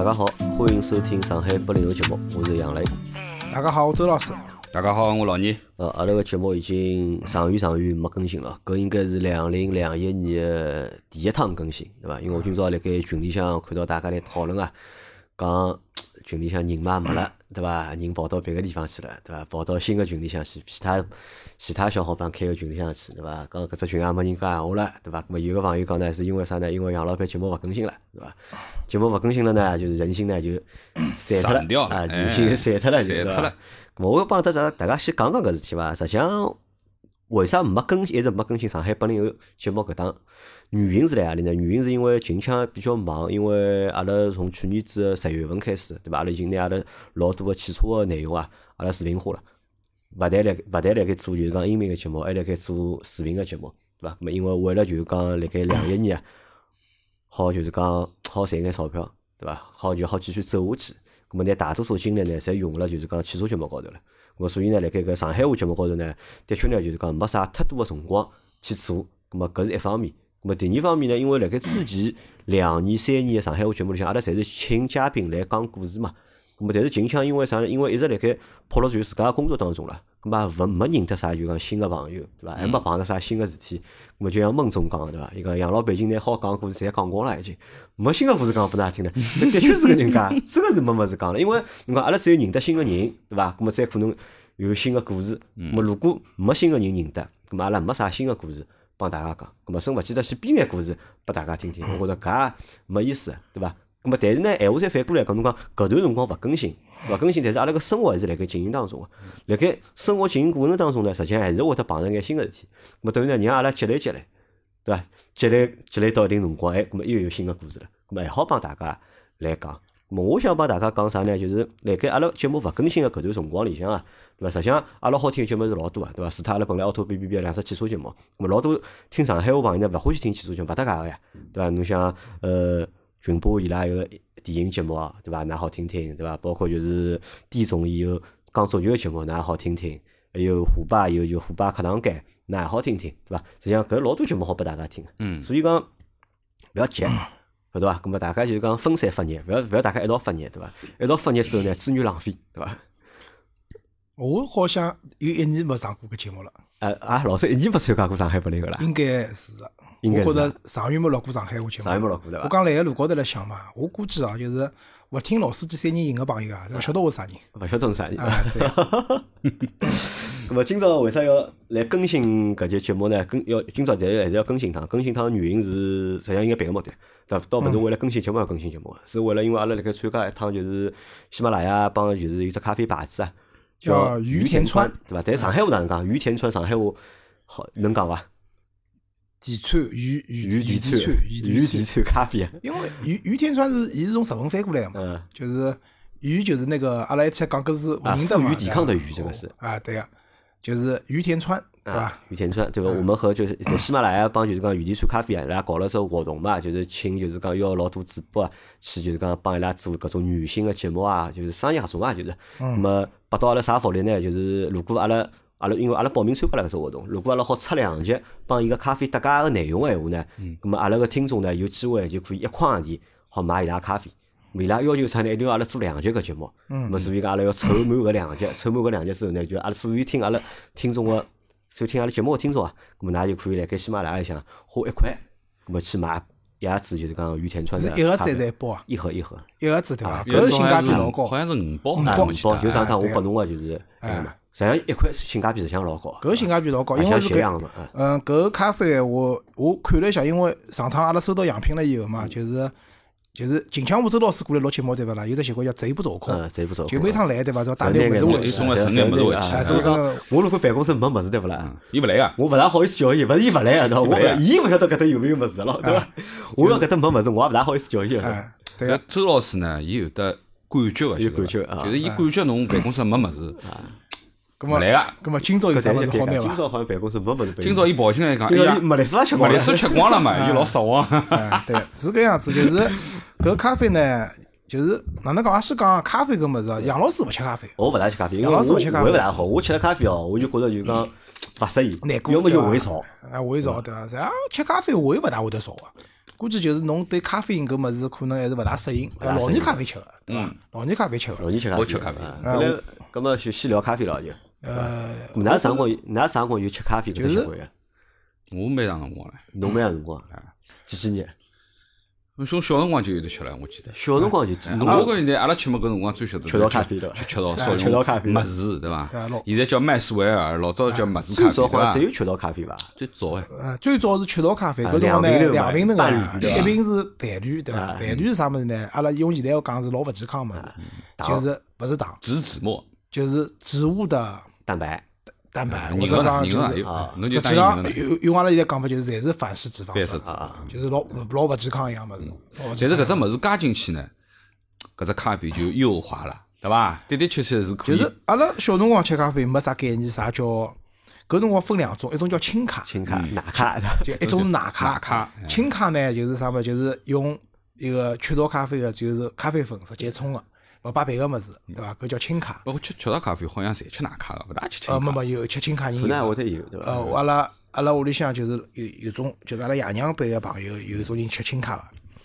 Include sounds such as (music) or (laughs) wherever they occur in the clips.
大家好，欢迎收听上海八零后节目，我是杨磊。大家好，我周老师。大家好，我老倪。呃，阿拉个节目已经长远长远没更新了，搿应该是两零两一年的第一趟更新，对伐？因为我今朝辣盖群里向看到大家来讨论啊，讲 (coughs) 群里向人嘛没了，(coughs) 对伐？人跑到别个地方去了，对伐？跑到新个群里向去，其他其他小伙伴开个群里向去，对伐？讲搿只群也没人讲闲话了，对伐？咾么有个朋友讲呢，是因为啥呢？因为杨老板节目勿更新了，对伐？节目勿更新了呢，就是人心呢就散脱了啊，哎人心散脱了，就散脱了？我要帮大家大家先讲讲搿事体伐？实际上，为啥没更新，一直没更新上海八零后节目搿档？原因是辣何里呢？原因是因为近腔比较忙，因为阿拉从去年子十月份开始，对伐？阿拉已经拿阿拉老多个汽车个内容啊，阿拉视频化了。勿但辣勿但辣盖做就是讲音频个节目，还辣盖做视频个节目，对伐？咾么因为为了就是讲辣盖两一年，好就是讲好赚眼钞票，对伐？好就好继续走下去。咾么拿大多数精力呢，侪用了就是讲汽车节目高头了。搿么所以呢，辣盖搿上海话节目高头呢，的确呢就是讲没啥太多个辰光去做。咾么搿是一方面。咾么第二方面呢，因为辣盖之前两年、三年个上海话节目里向，阿拉侪是请嘉宾来讲故事嘛。咾么但是近腔因为啥呢？因为一直辣盖泡辣就自家个工作当中了，咾么也勿没认得啥就讲新个朋友，对伐？还没碰着啥新个事体。咾么就像孟总讲个对伐？伊讲养老板已经拿好讲个故事侪讲光了，已经没新个故事讲拨㑚听了。那的确是搿能介，真个是没物事讲了。因为侬讲阿拉只有认得新个人，对伐？咾么再可能有新个故事。咾么如果没新个人认得，咾么阿拉没啥新个故事帮大家讲。咁么生勿记得去编眼故事拨大家听听，我觉着搿也没意思，对伐？咁么，但是呢，闲话再反过来讲，侬讲搿段辰光勿更新，勿更新，但是阿拉个生活还是辣盖进行当中个。辣盖生活进行过程当中呢，实际上还是会得碰着眼新个事体。咾么等于呢，让阿拉积累积累，对伐？积累积累到一定辰光，哎，咾么又有新个故事了，咾么还好帮大家来讲。咾么我想帮大家讲啥呢？就是辣盖阿拉节目勿更新个搿段辰光里向啊，对伐？实际上阿拉好听个节目是老多个，对伐？除脱阿拉本来凹凸 B B B 两只汽车节目，咾么老多听上海话朋友呢勿欢喜听汽车节目，勿搭界个呀，对伐？侬像呃群播伊拉有个电影节目啊，对伐？㑚好听听，对伐？包括就是地总伊有讲足球个节目，㑚也好听听。还有虎爸有就虎爸课堂间，㑚也好听听，对伐？实际上搿老多节目好拨大家听个。嗯，所以讲勿要急，晓得伐？咁么大家就是讲分散发热，勿要勿要大家一道发热，对伐？一道发热之后呢，资源浪费，对伐？我好像有一年没上过搿节目了，呃啊，老师一年没参加过上海八零个啦，应该是的。应该觉着上月没落过上海话节目。上月没落过对伐我讲来个路高头来想嘛，我估计啊，就是勿听老司机三人行个朋友啊，勿晓得我是啥人。勿晓得侬啥人。啊，对，(laughs) 咁么今朝为啥要来更新搿节节目呢？更要今朝侪还是要更新趟，更新趟原因是实际上应该别个目的，对伐？倒勿是为了更新节目而更新节目，是为了因为阿拉辣盖参加一趟就是喜马拉雅帮就是有只咖啡牌子啊，叫于于田川川，对伐？但上海话哪能讲？于田川上海话好能讲伐？田川于于于田田川于于田田川，咖啡啊，因为于于田川是伊是从日文翻过来个嘛，嗯就是于就是那个阿拉一起讲搿是勿啊富于抵抗的于这个是啊，对个，就是于田川，对伐？啊，于田村对伐？我们和就是在喜马拉雅帮就是讲雨田村咖啡啊，伊拉搞了只活动嘛，就是请就是讲要老多主播啊，去就是讲帮伊拉做搿种女性个节目啊，就是商业合作嘛，就是。那么拨到阿拉啥福利呢？就是如果阿拉阿拉因为阿拉报名参加了搿只活动，如果阿拉好出两集帮伊个咖啡搭界个内容个闲话呢，那么阿拉个听众呢有机会就可以一块洋钿好买伊拉咖啡。伊拉要求啥呢？一定要阿拉做两集搿节目。嗯。么所以讲阿拉要凑满搿两集，凑满搿两集之后呢，就阿拉所有听阿拉听众个，所有听阿拉节目个听众啊，咁么㑚就可以辣盖喜马拉雅里向花一块，咁么去买一盒子就是讲于田川的是一盒子一包啊？一盒一盒。一盒子对伐？啊搿是性价比老高。好像是五包，五，包五包就上趟我哎拨侬个就是哎那个嘛，实际上一块性价比实际上老高。搿性价比老高，啊像因为是搿血样的嘛，啊嗯，搿个咖啡我我看了一下，因为上趟阿拉收到样品了以后嗯嘛，就是就是近腔我周老师过来录节目对勿啦？有只习惯叫贼不走空嗯，，贼不走。就每趟来对伐？就要带点物事回去。送个剩眼物事回去我如果办公室没物事对勿啦？伊勿来个，我勿大好意思叫伊，勿是伊勿来啊，喏，我伊勿晓得搿搭有没有物事咯，对伐？我要搿搭没物事，我也勿大好意思叫伊对个搿，周老师呢，伊有得感觉个，有感觉啊就是伊感觉侬办公室没物事，葛么勿来个。葛么今朝有啥物事好拿伐？朝好像办公室没物事。今朝伊跑进来讲，哎呀麦丽素也吃光了。麦丽素吃光了嘛，伊老失望。哎，对，是搿样子，就是搿咖啡呢，就是哪能讲啊？先讲咖啡搿物事啊，杨老师勿吃咖啡，我勿大吃咖啡，因为杨我老师勿吃咖啡胃勿大好，我吃了咖啡哦，我就觉着就讲勿适宜难，过要么就胃燥。啊，胃燥对伐？然后吃咖啡胃勿大会得燥个，估计就是侬对咖啡因搿物事可能还是勿大适应，老年咖啡吃个，对伐嗯？老年咖啡吃个，老年吃咖啡，我吃咖啡啊呃后来，葛么就先聊咖啡了就。呃，㑚啥辰光有？㑚啥辰光有吃咖啡搿只习惯呀？我蛮长辰光了，侬蛮长辰光，啊几几年？我从小辰光就有得吃了，我记得。小辰光就记。哎侬我觉现在阿拉吃么搿辰光最晓得吃到咖啡对伐吃吃到哎少吃到咖啡么子对伐？现在叫麦斯维尔，老早叫麦斯咖啡最早好像只？有吃到咖啡伐？最早哎，呃，最早是吃到咖啡，啊搿辰光呢两瓶头两瓶头嘛啊，伴侣对伐一瓶是伴侣，对伐？啊伴侣是啥物事呢？阿拉用现在要讲是老勿健康个物事，就是勿是糖，植脂末，就是植物的蛋白蛋白，人或者肉讲就是啊，侬就实际上。用用阿拉现在讲法就是侪是反式脂肪酸反式脂啊，就是老老勿健康一样物事。但是搿只物事加进去呢，搿只咖啡就优化了，对伐？的的确确是可以。就是阿拉小辰光吃咖啡没啥概念，啥叫搿辰光分两种，一种叫轻咖，轻咖、奶咖，对伐就一种是奶咖。奶咖哎轻咖呢就是啥么？就是用一个雀巢咖啡的，就是咖啡粉直接冲的，勿摆别个物事，对伐？搿叫轻卡。包括吃雀巢咖啡，好像侪吃奶咖个，勿大吃吃呃，咖。没没有吃轻咖饮可能还有会得有，对伐？呃，阿拉阿拉屋里向就是有有种，就是阿拉爷娘辈个朋友有种人吃轻卡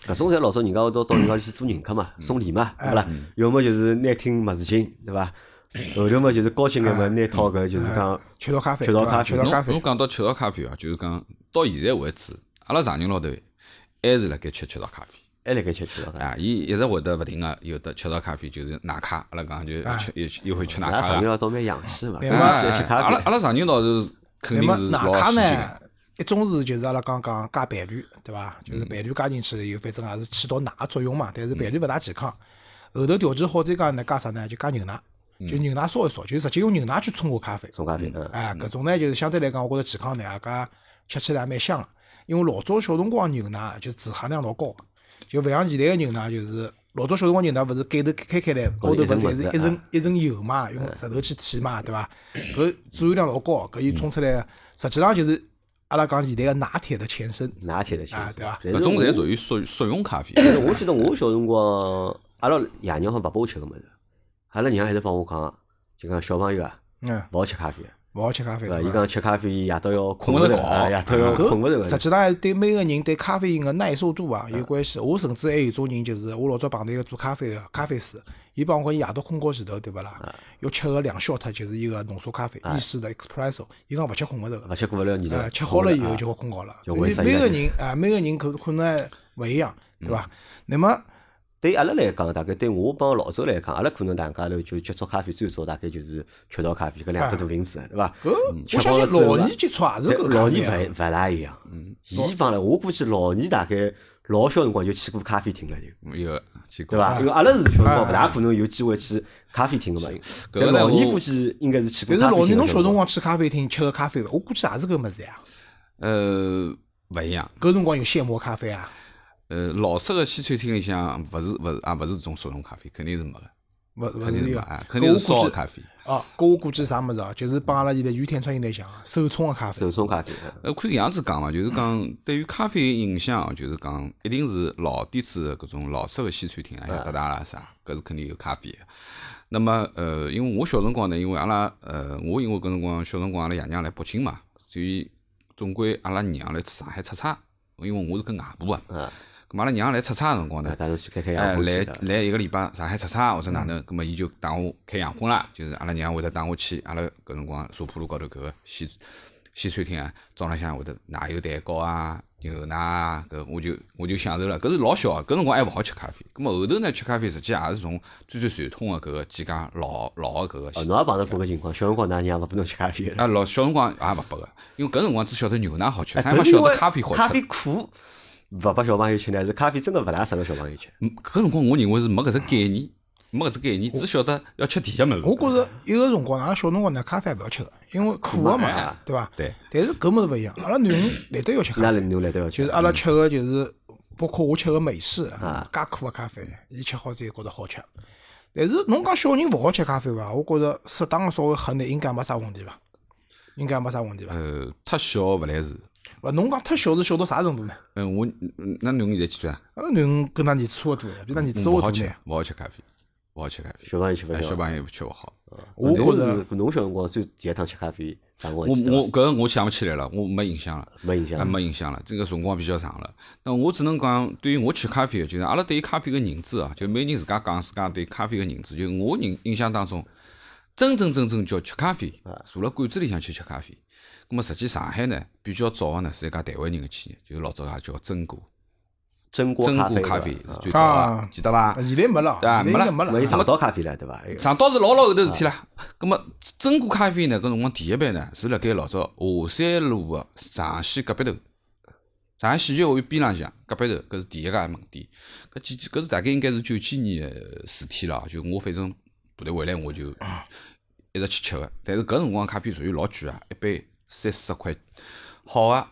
个，搿种侪老早人家会到到人家去做人客嘛，送礼嘛，对伐啦？要么就是拿听物事情，对伐？后头嘛就是高兴眼嘛，拿套搿就是讲雀巢咖啡，对伐雀巢咖啡雀巢咖啡侬侬。讲到雀巢咖啡啊，就是讲到现在为止，阿拉丈人老头还是辣盖吃雀巢咖啡。还辣盖吃吃到搿。啊，伊一直会得勿停个有的吃到咖啡，就是奶咖，阿拉讲就吃又又会吃奶咱咖个。上要倒蛮洋气嘛，对刚嘛开始吃咖啡，阿拉阿拉常人倒是肯那么定是老奶咖呢一种是就是阿拉刚讲加伴侣，对伐？就是伴侣加进去以后，反正也是起到奶个作用嘛。但是伴侣勿大健康。后头调剂好再加呢，加啥呢？就加牛奶，就牛奶烧一烧，就直接用牛奶去冲个咖啡。冲咖啡，嗯，哎，搿种呢，就是相对来讲，我觉着健康呢，也加吃起来也蛮香个。因为老早小辰光牛奶就是脂含量老高个，就勿像现在个牛奶，就是老早小辰光牛奶勿是盖头开开来，高头勿是侪是一层一层油嘛，用石头去提嘛，对伐？搿含量老高，搿伊冲出来，实际上就是阿拉讲现在个拿铁的前身。拿铁的其实啊对伐搿种我侪属于速速溶咖啡。但是我记得我小辰光，阿拉爷娘好勿拨我吃搿物事，阿拉娘还是帮我讲，就讲小朋友啊，嗯，勿好吃咖啡，勿好吃咖啡。对伊讲吃咖啡夜到要困困勿着夜到要困勿着个。实际上还对每个人对咖啡因个耐受度啊有关系。我甚至还有种人，就是我老早碰到一个做咖啡个咖啡师，伊帮我讲，伊夜到困觉前头，对勿啦？要吃个两 shot 就是一个浓缩咖啡，意式的 espresso，伊讲勿吃困勿着个。勿吃困勿了你呃，吃好了以后就好困觉了。就所以每个人啊，每个人可可能还勿一样，对伐？那么对阿拉来讲，大概对我帮老周来讲，阿拉可能大家头就接触咖啡最早大概就是雀巢咖啡搿两只大瓶子，对伐？搿吃我相信饱了老年接触也是搿老。年勿勿大一样，嗯伊帮了我估计老年大概老小辰光就去过咖啡厅了，就有去过。对伐？因为阿拉是小辰光勿大可能有机会去咖啡厅个嘛。但老年我估计应该是去过但是。老年侬小辰光去咖啡厅吃个咖啡，我估计也是搿物事呀。呃，勿一样。搿辰光有现磨咖啡啊，呃，老式个西餐厅里向勿是勿是也勿是种速溶咖啡，肯定是没个，勿勿肯定是没啊，肯定是烧的咖啡。哦，搿我估计啥物事啊？就是帮阿拉现在雨天川现在像手冲个咖啡手，冲咖啡，呃，可以搿样子讲嘛，就是讲对于咖啡影响啊，就是讲一定是老底子个搿种老式个西餐厅啊，像达达啦啥，搿是肯定有咖啡个。那么呃，因为我小辰光呢，因为阿拉呃，我因为搿辰光小辰光阿拉爷娘来北京嘛，所以总归阿拉娘来上海出差，因为我是跟外婆啊，嗯，咁阿拉娘来出差个辰光呢那，带侬去开开哎，来。来一个礼拜上海出差或者哪能，咁么伊就带我开洋荤啦，就是阿拉娘会得带我去阿拉搿辰光茶浦路高头搿个西西餐厅啊，早浪向会得奶油蛋糕啊、牛奶啊，搿我就我就享受了。搿是老小个，搿辰光还勿好吃咖啡。咁么后头呢，吃咖啡实际也是从最最传统个搿个几家老老个搿个哦，西。侬也碰到过搿情况，小辰光㑚娘勿拨侬吃咖啡的。啊，老小辰光也勿拨个，因为搿辰光只晓得牛奶好吃，哎啥也没晓得咖啡好吃。咖啡苦，勿拨小朋友吃呢，是咖啡真个勿大适合小朋友吃。嗯搿辰光我认为是没搿只概念，没搿只概念，只晓得要吃甜个物事。我觉着有个辰光，阿拉小辰光呢，咖啡也勿要吃个，因为苦个嘛嘛，对伐？对。但是搿物事勿一样，阿拉囡恩难得要吃咖啡，来都要吃，就是阿拉吃个就是，包括我吃个美式啊加苦个咖啡，伊吃好之后觉着好吃。但是侬讲小人勿好吃咖啡伐？我觉着适当个稍微喝眼应该没啥问题伐？应该没啥问题伐？呃，太小勿来事。勿，侬讲太小是小到啥程度呢？嗯，我嗯那侬现在几岁啊？阿拉囡恩跟㑚儿子差勿多呀，比㑚儿子稍勿好吃微大眼。，勿好吃咖啡，勿好吃咖啡。小朋友吃勿哎，消。小朋友吃勿好。我觉侬着是侬小辰光最第一趟吃咖啡啥辰光我记得伐我搿个我想勿起来了，我没印象了。啊，没印象。没印象了，这个辰光比较长了。那我只能讲，对于我吃咖啡，就是阿拉对于咖啡个认知啊，就每人自家讲自家对咖啡个认知。就我印印象当中，真真正正叫吃咖啡，坐辣馆子里向去吃咖啡。咁么实际上海呢，比较早个呢是一家台湾人个企业，就是老早也叫真果，真咖啡果咖啡是最早个啊，记得伐？现在没了，对啊现在应该没没了。上到咖啡了对伐？哎上岛是老老后头事体啦。咁么真果咖啡呢，搿辰光第一杯呢是辣盖老早华山路个长溪隔壁头，上海戏剧学院边浪向隔壁头，搿是第一家门店。搿几搿是大概应该是九几年个事体了，就我反正部队回来我就一直去吃个。但是搿辰光咖啡属于老贵啊，一杯三四十块，好个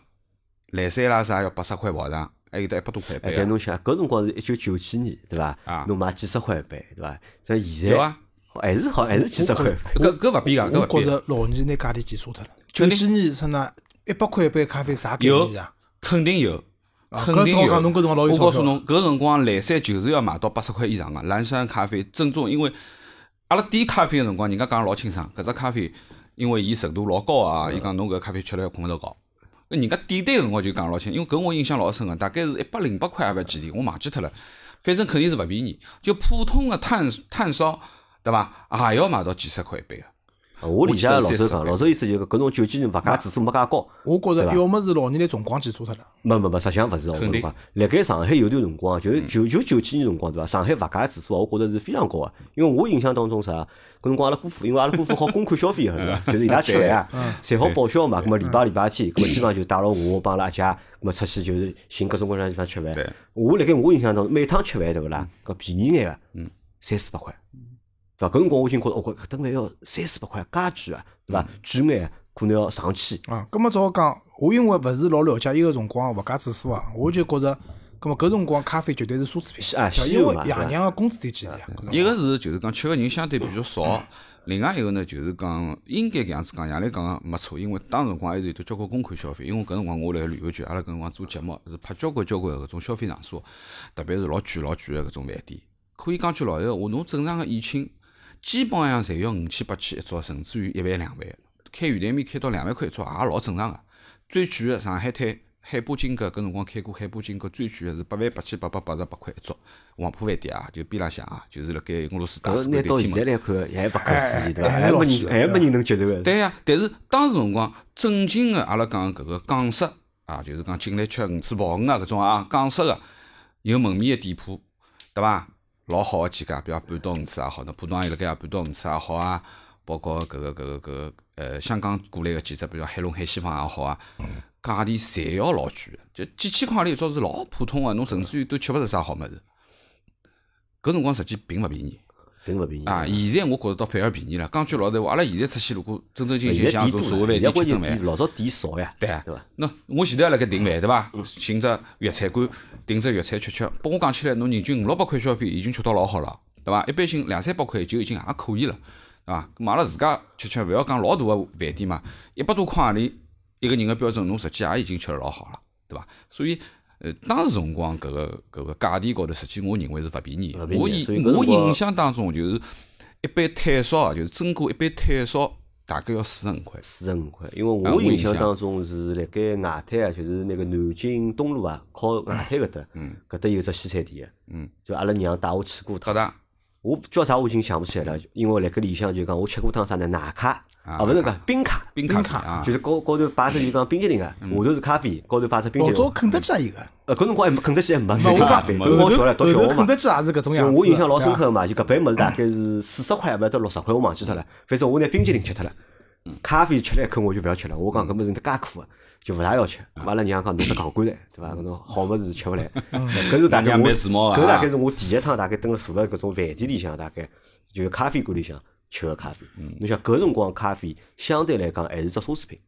蓝山啦啥要八十块跑场，还有得一百多块一。但侬想，搿辰光是一九九几年对伐啊？侬买几十块一杯对伐？但现在有啊，还是好还是几十块一杯。搿搿勿变个，搿我觉。着老年拿价钿记错脱了。九几年出那一百块一杯咖啡啥概有念啊？肯定有，啊肯定有。搿照讲侬搿辰光老有钞票我告诉侬，搿辰光蓝山就是要卖到八十块以上个蓝山咖啡正宗，因为阿拉点咖啡个辰光，人家讲得老清爽，搿只咖啡因为伊纯度老高啊，伊讲侬搿咖啡吃了要困勿着觉。搿人家点单个辰光就讲老清，因为搿我印象老深个，大概是一百零八块还勿记钿，我忘记脱了。反正肯定是勿便宜，就普通个炭炭烧，对伐？也要卖到几十块一杯个。啊我理解老周讲，老周意思就是搿种九几年物价指数没介高。我觉着要么是老年人辰光记错脱了。没没没，实际上勿是哦。我肯定跟侬讲，辣盖上海有段辰光，就是九就九几年辰光对伐？上海物价指数啊，我觉着是非常高个。因为我印象当中啥，搿辰光阿拉姑父，因为阿拉姑父好公款消费个对伐？就是伊拉吃饭啊，(laughs) 侪好报销嘛。搿么礼拜礼拜天，葛末基本上就带牢我帮阿拉阿姐，葛末出去就是寻各种各样地方吃对饭。我辣盖我印象当中，每趟吃饭对勿啦？搿便宜眼个，三四百块。对伐？搿辰光我已经觉着，哦，搿搿顿饭要三四百块，介贵啊，对伐？贵眼可能要上千。啊，葛末照讲，我因为勿是老了解伊个辰光物价指数啊，我就觉着，葛末搿辰光咖啡绝对是奢侈品，啊对因为爷娘个工资钿几钿啊？一个是就是讲吃个人相对比较少，另外一个呢就是讲应该搿样子讲，杨澜讲个没错，因为当时辰光还是有得交关公款消费，因为搿辰光我辣旅游局，阿拉搿辰光做节目是拍交关交关搿种消费场所，特别是老贵老贵个搿种饭店，可以讲句老实闲话，侬正常个宴请基本上侪要五千八千一桌，甚至于一万两万，开圆台面开到两万块一桌也老正常个。最贵个上海滩海波金阁搿辰光开过海波金阁，最贵个是八万八千八百八十八块一桌，黄浦饭店啊，就边浪向啊，就是辣盖俄罗斯大搿使拿到现在。来看，还不可思议，对伐？哎还没人，还没人能接受个。对呀、但是当时辰光正经个阿拉讲搿个港式啊，就是讲进来吃鱼翅鲍鱼啊搿种啊港式个有门面个店铺，对伐？老好个几家，比如半岛五次也好，那浦东也有辣盖啊半岛鱼翅也好啊，包括搿个搿个搿个呃香港过来个几只，比如海龙海西坊也好啊，价钿侪要老贵个，就几千块钿一桌是老普通个，侬甚至于都吃勿着啥好物事。搿辰光实际并勿便宜。并勿便宜啊，现在我觉着倒反而便宜了。讲句老实话，阿拉现在出去如果正正经经现在像店多了，种社会饭店吃顿饭，老早店少呀，对啊对伐？那我前头也辣盖订饭对伐？寻只粤菜馆，订只粤菜吃吃。拨我讲起来，侬人均五六百块消费已经吃到老好了，对伐？一般性两三百块就已经也可以了，对伐？咁阿拉自家吃吃，勿要讲老大个饭店嘛，一百多块钿里一个人个标准，侬实际也已经吃了老好了，对伐？所以。呃，当时辰光搿个搿个价钿高头，实际我认为是勿便宜我印我印象当中就是一杯炭烧啊，就是真锅一杯炭烧大概要四十五块。四十五块，因为啊我印象象当中是辣盖外滩啊，就是那个南京东路啊，靠外滩搿搭，嗯搿搭有只西餐店嗯，就阿拉娘带我去过一趟。我叫啥我已经想不起来了，因为辣盖里向就讲我吃过趟啥呢？奶咖，啊啊勿是搿冰咖，冰咖啊，就是高高头摆只就讲冰激凌个，下头是咖啡，高头摆只冰激凌。老早肯德基也有个，呃，搿辰光还没肯德基还没没我讲开咖啡，没搿辰光小唻，读小学嘛。肯德基也是搿种样子。我印象老深刻个嘛，就搿杯物事大概是四十块，勿晓得六十块，我忘记脱了。反正我拿冰激凌吃脱了，咖啡吃了一口我就勿要吃了。我讲搿物事介苦个，就勿大要吃。阿拉娘讲侬只戆过来，对伐？搿种好物事吃勿来。(laughs) 搿是大概娘我，搿大概是我第一趟大概蹲辣坐辣搿种饭店里向，大概就是咖啡馆里向吃个咖啡。侬想搿辰光咖啡相对来讲还是只奢侈品。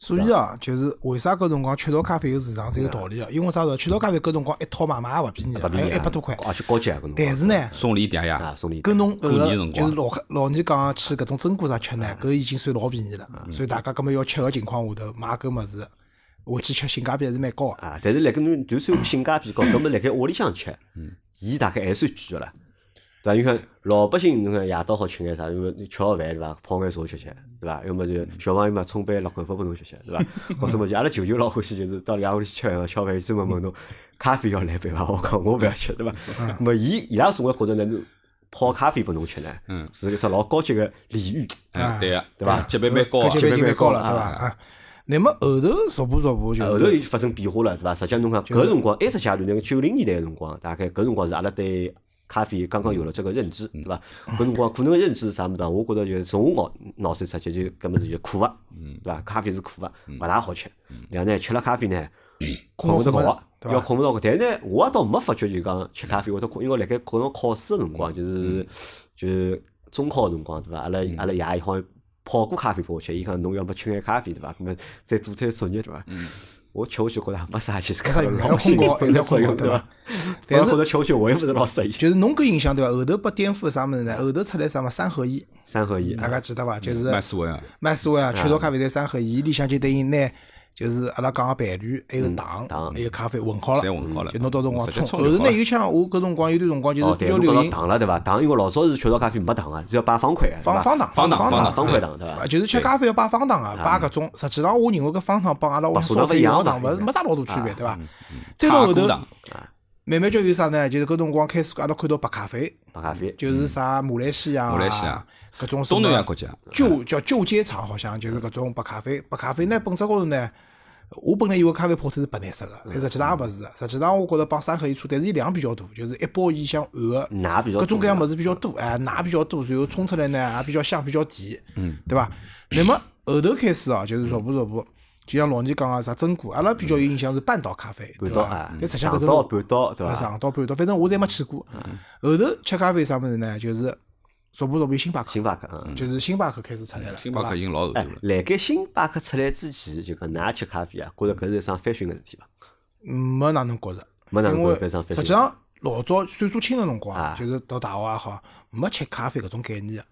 所以啊，就是为啥搿辰光雀巢咖啡有市场是有道理个，因为啥子？雀巢咖啡搿辰光一套买卖也勿便宜啊，还有勿便宜啊一百多块。而且高级啊搿辰光。但是呢，送礼嗲啊，呀，送礼跟侬搿个就是老客老年讲去搿种珍果啥吃呢，搿已经算老便宜了。所以大家搿么要吃个情况下头买搿物事，回去吃性价比还是蛮高个。啊，但是辣盖侬就算性价比高，搿么辣盖屋里向吃，伊大概还算贵个啦。对伐？你看老百姓，侬看夜到好吃眼啥？因为吃好饭对伐？泡眼茶吃吃，对伐？要么就小朋友嘛，冲杯辣口粉拨侬吃吃，对伐？或者么就阿拉舅舅老欢喜，就是到爷屋里去吃饭，吃好饭专门问侬咖啡要来杯伐？我讲我勿要吃，对伐？那么伊伊拉总归觉着呢，侬泡咖啡拨侬吃呢，嗯是一只老高级个礼遇。哎，对个，对伐级别蛮高级别蛮高了，对伐？啊，那么后头逐步逐步就后头是就发生变化了，对伐？实际上侬看搿辰光，埃只阶段，那个九零年代个辰光，大概搿辰光是阿拉对咖啡刚刚有了这个认知，对伐？搿辰光可能认知是啥物事啊？我觉着就是从我脑脑髓出去就搿物事就苦个，对伐？咖啡是苦个，勿大好吃。然后呢，吃了咖啡呢，(coughs) 困勿着觉要困勿着觉。但是呢，我也倒没发觉就讲吃咖啡会得困，因为辣盖可能考试个辰光，就是就是中考个辰光，对伐？阿拉阿拉爷好像泡过咖啡拨我吃，伊讲侬要么吃眼咖啡，对伐？咾么再做点作业，对伐？我吃下去觉着没啥，其实没啥用老兴要奋的作用，对对伐？但是觉着吃下去我也勿是老适应。就是侬搿印象对伐？后头被颠覆啥物事呢？后头出来啥么三合一，三合一，大家记得伐？就是麦斯文啊，麦斯威啊，雀巢咖啡在三合一，伊里向就等于拿就是阿拉讲个伴侣，还有糖，糖还有咖啡混好了，侪混好了就侬到辰光冲。后头呢，有像我搿辰光有段辰光就是比较流行糖了对伐？糖因为老早是雀巢咖啡没糖个，只要摆方块方方糖，方方糖方糖方块糖对伐啊？就是吃咖啡要摆方糖啊，摆搿种。实际上，我认为搿方糖帮阿拉屋里白砂烧一样糖勿是没啥老大区别，啊对伐？再到后头，慢慢叫有啥呢？就是搿辰光开始阿拉看到白咖啡，白咖啡，就是啥马来西亚啊马来西亚、搿种什东南亚国家，旧叫旧街厂，好像就是搿种白咖啡。白咖啡呢，本质高头呢，我本来以为咖啡泡出是白颜色个，但实际上也勿是个。实际上我觉着帮三合一差，但是伊量比较大，就是一包伊像含个奶比较多各种各样物事比较多，哎，奶比较多，然后冲出来呢也比较香，比较甜，嗯，对伐？那么后头开始哦，就是逐步逐步，就像老倪讲个啥榛果，阿拉比较有印象是半岛咖啡，对伐半岛啊？但实际上搿半岛对啊伐？上岛半岛，反正我侪没去过。后头吃咖啡啥物事呢？就是逐步逐步星巴克，星巴克，嗯。就是星巴克开始出来了，星巴克已经老后头哎了，，辣盖星巴克出来之前，就讲㑚吃咖啡啊，觉着搿是一桩翻新个事体伐？没哪能觉着，没哪能因为觉着实际上老早岁数轻个辰光啊，就是读大学也好，没吃咖啡搿种概念个。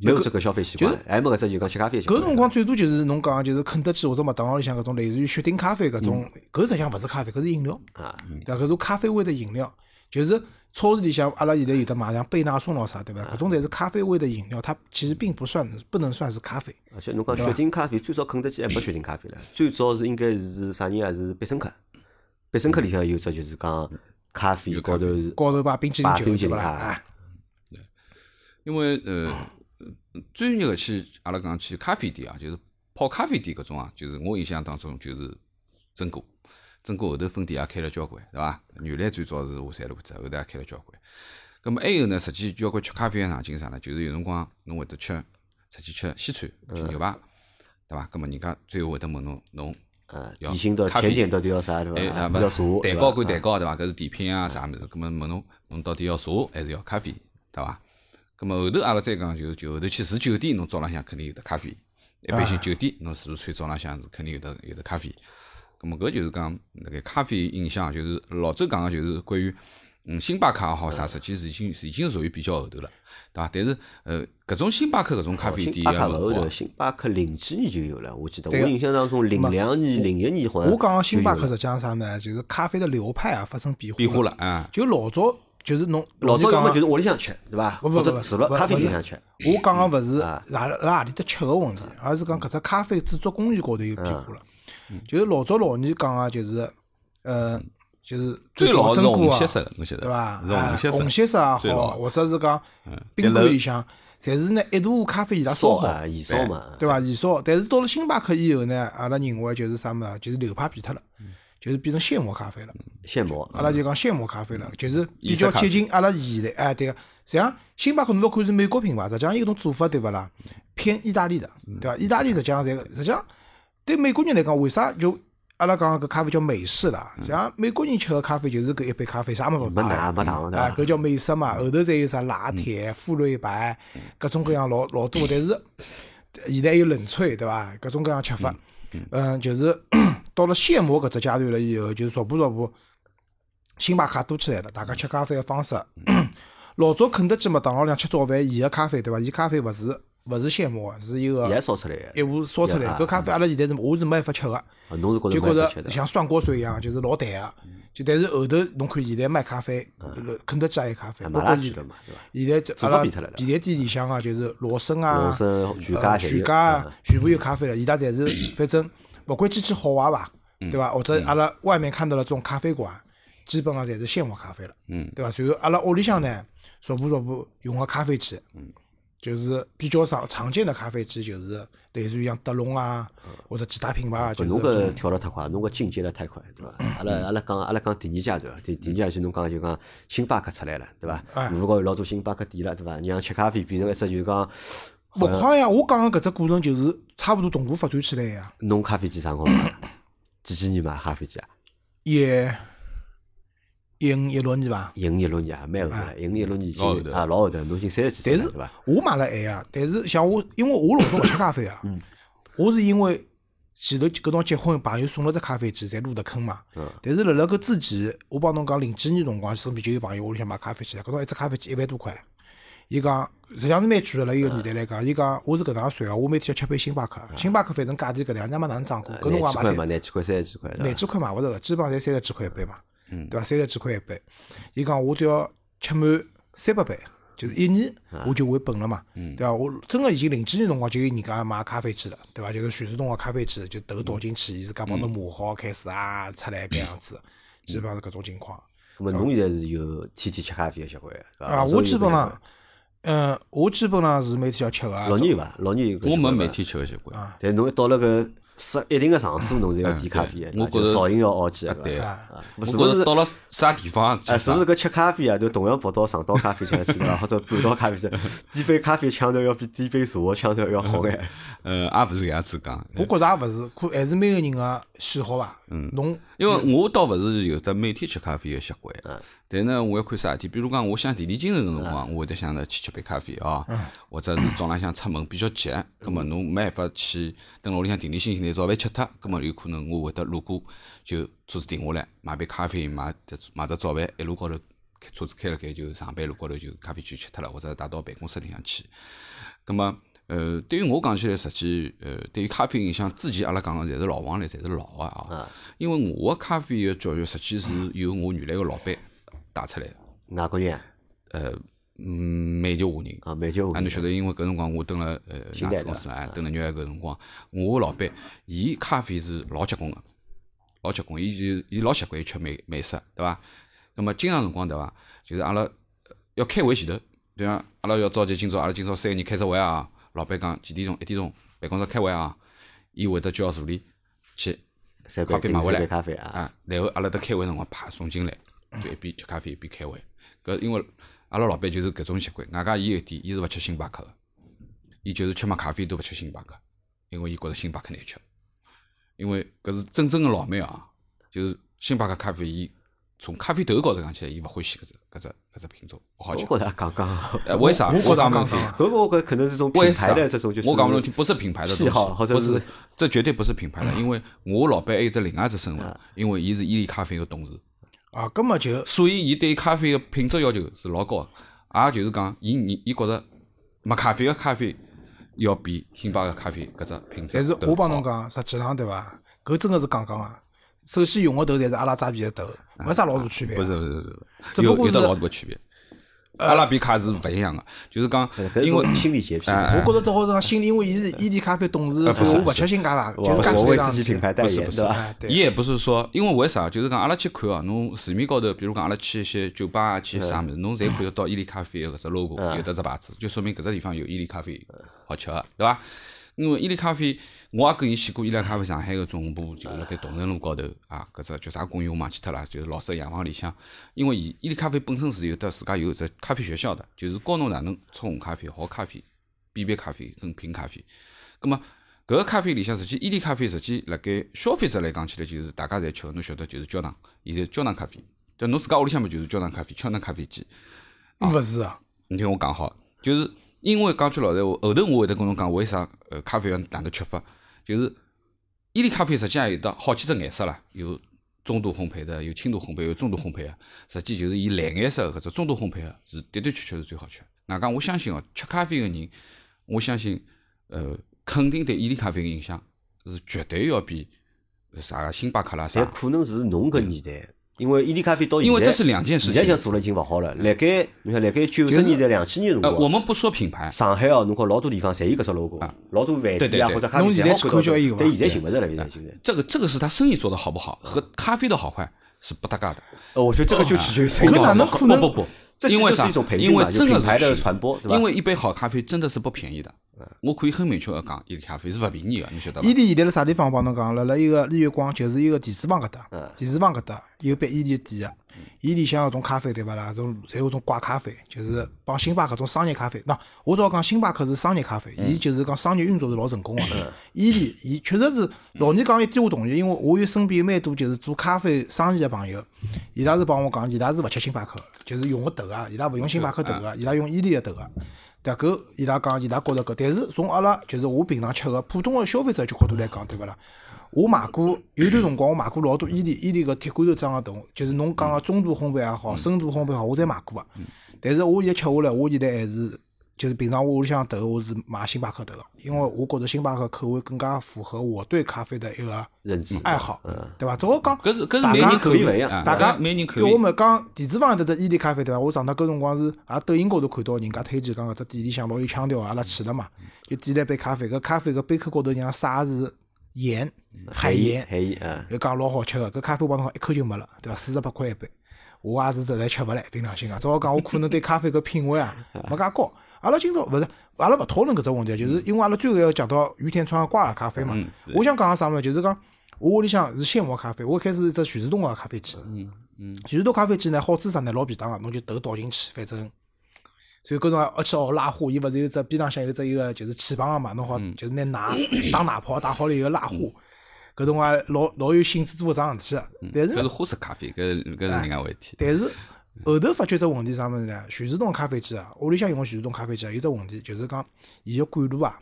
没有这个消费习惯，还没搿只就讲吃咖啡习惯。搿辰光最多就是侬讲就是肯德基或者麦当劳里向搿种类似于雪顶咖啡搿种，搿实际上勿是咖啡，搿是饮料，啊？搿种咖啡味的饮料，就是超市里向阿拉现在有的买像贝纳颂咯啥，对伐？搿种侪是咖啡味的饮料，它其实并不算不能算是咖啡。而且侬讲雪顶咖啡，最早肯德基还没雪顶咖啡了，最早是应该是啥人啊？是必胜客，必胜客里向有只就是讲咖啡高头是高头把冰淇淋摆？冰淇淋啊啊，因为呃，专业个去阿拉讲去咖啡店啊，就是泡咖啡店搿种啊，就是我印象当中就是真果，榛果后头分店也开了交关，对伐？原来最早是华山路子，后头也开了交关。咁么还有呢，实际交关吃咖啡个场景啥呢？就是有辰光侬会得吃出去吃西餐，吃牛排，对伐？咁么人家最后会得问侬侬呃，要点心到甜点到底要啥对哎，伐？啊，要茶，蛋糕归蛋，糕对伐？搿是甜品啊啥物事，葛么问侬侬到底要茶还是要咖啡，对伐？葛么后头阿拉再讲，就是就后头去住酒店，侬早浪向肯定有得咖啡。一般性酒店侬自助餐早浪向是肯定有得有得咖啡。葛末搿就是讲那个咖啡影响，就是老周讲个就是关于嗯星巴克也好啥，实际是已经是已经属于比较后头了，对伐？但是呃搿种星巴克搿种咖啡星店巴克勿后头，星巴克零几年就有了，我记得。我印象当中，零两年、零一年好像我讲个星巴克实际上啥呢？就是咖啡的流派啊发生变化变化了。啊。就老早就是侬老早要么就是屋里向吃，对伐？或者除了咖啡里向吃。我讲个勿是啊哪辣何里搭吃个问题，而是讲搿只咖啡制作工艺高头有变化了。嗯就是老早老年讲个就是，呃，就是最老是红血，色的，侬晓得对伐？是啊红血色，红血色也好，或者是讲但宾馆里向，侪是呢一大壶咖啡伊拉烧好，烧啊，燃烧嘛，对伐？燃烧，但是到了星巴克以后呢，阿拉认为就是啥物事啊，就是流派变脱了，嗯就是变成现磨咖啡了。现磨。阿拉就讲现磨咖啡了，就是比较接近阿拉现在哎对个。实际上，星巴克侬勿看是美国品牌，实际上伊搿种做法对勿啦？偏意大利的，对伐？意大利实际上侪实际上对美国人来讲，为啥就阿拉讲搿咖啡叫美式啦？像美国人吃个咖啡就是搿一杯咖啡，啥物事没奶没糖的啊，搿叫美式嘛。后头再有啥拿铁、馥瑞白，各种各样老老多。但是现在还有冷萃，对伐？各种各样吃法。嗯，就是 (clears throat) 到了现磨搿只阶段了以后，就是逐步逐步，星巴克多起来了，大家吃咖啡个方式。老早肯德基、麦当劳里向吃早饭，伊个咖啡对伐？伊咖啡勿是勿是现磨个，是一个也烧出来个。一壶烧出来。啊搿咖啡阿拉现在是我是没办法吃个，就觉着像酸果水一样，就是老淡个。就但是后头侬看现在卖咖啡，肯德基也有咖啡，啊包括现在阿拉便利店里向啊，就是罗森啊、罗森全家全家啊嗯，全部有咖啡了。伊拉侪是 (coughs) 反正勿管机器好坏伐，对伐？或者阿拉外面看到了这种咖啡馆，基本上侪是现磨咖啡了，嗯对伐？随后阿拉屋里向呢，逐步逐步用个咖啡机，就是比较常常见的咖啡机，就是类似于像德龙啊，或者其他品牌啊，就侬搿跳了太快，侬搿进阶得太快，对伐？阿拉阿拉讲阿拉讲第二阶段，第第二阶段侬讲就讲星巴克出来了，对伐？哎路高有老多星巴克店了，对伐？让吃咖啡变成一只就是讲勿快呀！我讲个搿只过程就是差不多同步发展起来呀，侬咖啡机啥辰光买？几几年买咖啡机啊？一一五一六年伐？一五一六年啊，蛮后头了，一五一六年已老后头经啊老后头，侬已经三十几岁但是了，对伐？我买了晚呀，但是像我，因为我老早勿吃咖啡啊，嗯我是因为前头搿趟结婚朋友送了只咖啡机，才入的坑嘛。嗯但是辣辣搿之前，我帮侬讲零几年辰光，身边就有朋友屋里向买咖啡机了，搿种一只咖啡机一万多块。伊讲实际上是蛮贵的，辣伊个年代来讲，伊讲我是搿能样算个，我每天要吃杯星巴克，星巴克反正价钿搿两年没哪能涨过，搿辰廿几块嘛，光买三廿几块、三十几块，廿几块买勿着个，基本上侪三十几块一杯嘛，对伐？三十几块一杯，伊讲我只要吃满三百杯，就是一年我就回本了嘛，对伐？我真个已经零几年辰光就有人家买咖啡机了，对伐？就是全自动个咖啡机，就头倒进去，伊自家帮侬磨好，开始啊出来搿样子，基本上是搿种情况。那么侬现在是有天天吃咖啡个习惯，对伐？啊，我基本上，嗯，我基本上是每天要吃个啊。六年有伐？六年有搿我没每天吃个习惯。但侬一到了搿适一定个场所，侬是要点咖啡我觉着噪音要熬几个，对伐？啊是不是觉着到了啥地方，哎，是不是搿吃咖啡啊，就同样跑到上岛咖啡厅去了？或者半岛咖啡厅，点杯咖啡腔调要比点杯茶个腔调要好眼。呃，也勿是搿样子讲。我觉着也勿是，可还是每个人个喜好伐。嗯，侬因为我倒勿是有的每天吃咖啡个习惯，嗯但呢，我要看啥事体。比如讲，我想提提精神个辰嗯光，我会得想着去吃杯咖啡哦，或者是早浪向出门比较急，葛末侬没办法去等屋里向定定心心拿早饭吃脱，葛末有可能我会得路过就车子停下来买杯咖啡，买只买只早饭，一路高头开车子开了开就上班路高头就咖啡就吃脱了，或者带到办公室里向去。葛么，呃，对于我讲起来，实际，呃，对于咖啡影响，之前阿拉讲个侪是老王来，侪是老个啊。因为我个咖啡个教育，实际是由我原来个老板带出来个。哪个人啊？呃，嗯，美酒华人。啊，美酒啊，侬晓得，因为搿辰光我蹲了呃外资公司啊，蹲了纽约搿辰光，我个老板伊咖啡是老结棍个，老结棍，伊就伊老习惯吃美美式，对伐？那么经常辰光对伐？就是阿拉呃要开会前头，对伐？阿拉要召集今朝阿拉今朝三个人开只会啊，老板讲几点钟？一点钟。办公室开会啊，伊会得叫助理去咖啡买回来。咖啡啊，啊，然后阿拉得开会辰光啪送进来，就一边吃咖啡一边开会。搿因为阿拉老板就是搿种习惯，外加伊有一点，伊是勿吃星巴克个，伊就是吃嘛咖啡都勿吃星巴克，因为伊觉着星巴克难吃。因为搿是真正个老妹啊，就是星巴克咖啡，伊从咖啡豆高头讲起来，伊勿欢喜搿只搿只搿只品种，勿好讲。我觉着讲讲，呃，为啥？我觉我得刚刚讲拨侬听。搿个我觉可能是种品牌的这种就是我讲勿侬听，不是品牌的癖东西，好或者是不是，这绝对不是品牌的，(laughs) 因为我老板还有得另外一只身啊份，因为伊是伊利咖啡个董事，啊，根么就所以伊对咖啡个品质要求是老高的，也就是讲，伊伊伊觉着麦咖啡个咖啡要比星巴克咖啡搿只品质。但是我帮侬，讲，实际上对伐？搿真个是讲讲啊。首先用个头侪是阿拉扎比个头，没啥老大区别。不是不是不是，只不过是有有得老大个区别。阿拉比卡是勿一样个，就是讲，因为心理洁癖。哎我觉着只好是讲心理，因为伊是伊利咖啡董事，呃不是所以我勿吃星咖啡，就是我为自己这样子品牌代言，不是不是对伐？哎，对伊也不是说，因为为啥？就是讲阿拉去看哦，侬市面高头，比如讲阿拉去一些酒吧啊，去啥物事，侬侪看得到伊利咖啡个搿只 logo，有得只牌子，就说明搿只地方有伊利咖啡好吃个，对伐？因为伊利咖啡，我也跟伊去过伊利咖啡上海个总部，就是辣盖同仁路高头啊，搿只叫啥公园我忘记脱了，就是老式洋房里向。因为伊伊利咖啡本身是有得自家有一只咖啡学校的，就是教侬哪能冲红咖啡、好咖啡、比杯咖啡跟品咖啡。葛么搿个咖啡里向，实际伊利咖啡实际辣盖消费者来讲起来，就是大家侪吃个，侬晓得就是胶囊，现在胶囊咖啡，就侬自家屋里向嘛就是胶囊咖啡、胶囊咖啡机。勿是啊，你听我讲好，就是因为讲句老实闲话，后头我会得跟侬讲为啥呃咖啡要哪能吃法，就是伊利咖啡实际上有得好几只颜色啦，有中度烘焙的，有轻度烘焙，有中度烘焙个，实际就是以蓝颜色的搿只中度烘焙个是的的确确是最好吃。外加我相信哦，吃咖啡个人我相信，呃，肯定对伊利咖啡个影响是绝对要比啥个星巴克啦但啥。可能是侬搿年代，因为伊利咖啡到现在，因为这是两件事情现在像做了已经勿好了。辣盖你看，辣盖九十年代、两千年辰呃，我，们不说品牌，上海哦，侬看老多地方侪有搿只 logo，老多饭店啊或者咖啡店好看到但现在寻勿着了，现在现在。这个这个是他生意做得好不好，和咖啡的好坏是不搭嘎的。呃，我觉得这个就取决于生意搿哪能可能不不不，因为啥就是一种培？训因为真的品牌的是传播因为一杯好咖啡真的是不便宜的。我可以很明确的讲，伊个咖啡是勿便宜的，你晓得伐伊？利现在辣啥地方帮侬讲？辣辣伊个日月光，就是一个电视房搿搭嗯，电视房搿搭有杯伊利店个。伊里向搿种咖啡对勿啦？种侪有种怪咖啡，就是帮星巴克种商业咖啡。喏，我只好讲星巴克是商业咖啡，伊就是讲商业运作是老成功个。伊利伊确实是老年讲一点我同意，因为我有身边有蛮多就是做咖啡生意个朋友，伊拉是帮我讲，伊拉是勿吃星巴克，就是用个豆啊，伊拉勿用星巴克豆个，伊拉用伊利个豆个。迭个？伊拉讲，伊拉觉着搿，但是从阿拉就是我平常吃个普通个消费者角度来讲，对勿啦？我买过有段辰光，我买过老多伊利伊利个铁罐头装个豆，就是侬讲个中度烘焙也好，深度烘焙也好，我侪买过个。但是我现在吃下来，我现在还是就是平常我屋里向豆，我是买星巴克豆个，因为我觉着星巴克口味更加符合我对咖啡的一个认知爱好，对伐？只好讲，搿是搿是大家每人口口味勿一样啊大家每人口因为我味。们讲电子坊搿只伊利咖啡对伐？我上趟搿辰光是也抖音高头看到人家推荐讲搿只店里向老有腔调啊，阿拉去了嘛，就点了一杯咖啡，搿咖啡搿杯口高头像撒是盐，海盐，海盐啊，就讲老好吃个，搿咖啡我帮侬讲一口就没了，对伐？四十八块一杯，我也是实在吃勿来，凭良心讲，只好讲我可能对咖啡搿品味啊没介高。阿拉今朝勿是，阿拉勿讨论搿只问题，就是因为阿拉最后要讲到于天川个挂耳咖啡嘛。我想讲个啥物事，就是讲我屋里向是现磨咖啡，我一开始一只全自动个咖啡机。嗯嗯，全自动咖啡机呢，好处啥呢？老便当个，侬就头倒进去，反正。所以搿种而且哦拉花，伊勿是有只边浪向有只一个就是气泵个嘛，侬好就是拿奶打奶泡打好了以后拉花，搿种啊老老有兴致做搿桩事体个。但是搿是花式咖啡，搿搿是另外回事体。但是后头发觉只问题啥物事呢？全自动咖啡机啊，屋里向用个全自动咖啡机啊，有只问题就是讲伊个管路啊，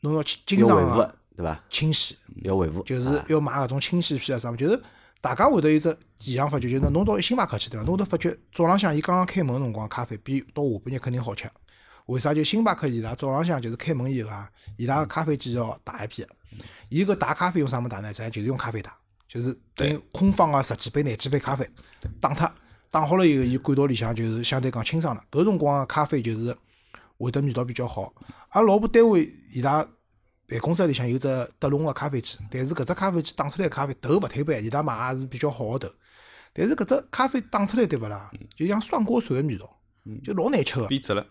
侬要去经要维护常个对伐？清洗，要维护，就是啊要买搿种清洗片啊啥物事，就是大家会得有只现象发觉，就是侬到星巴克去对伐？侬会得发觉早浪向伊刚刚开门个辰光，咖啡比到下半日肯定好吃。为啥？就星巴克伊拉早浪向就是开门以后啊，伊拉个咖啡机要大一批的。伊搿打咖啡用啥物事打呢？咱就是用咖啡打，就是等于空放个十几杯、廿几杯咖啡打脱，打好了以后，伊管道里向就是相对讲清爽了。搿辰光个咖啡就是会得味道比较好。阿拉老婆单位伊拉办公室里向有只德龙个咖啡机，但是搿只咖啡机打出来的咖啡豆勿推板，伊拉买也是比较好个豆。但是搿只咖啡打出来对勿啦？就像涮锅水个味道，就老难吃个。变质了。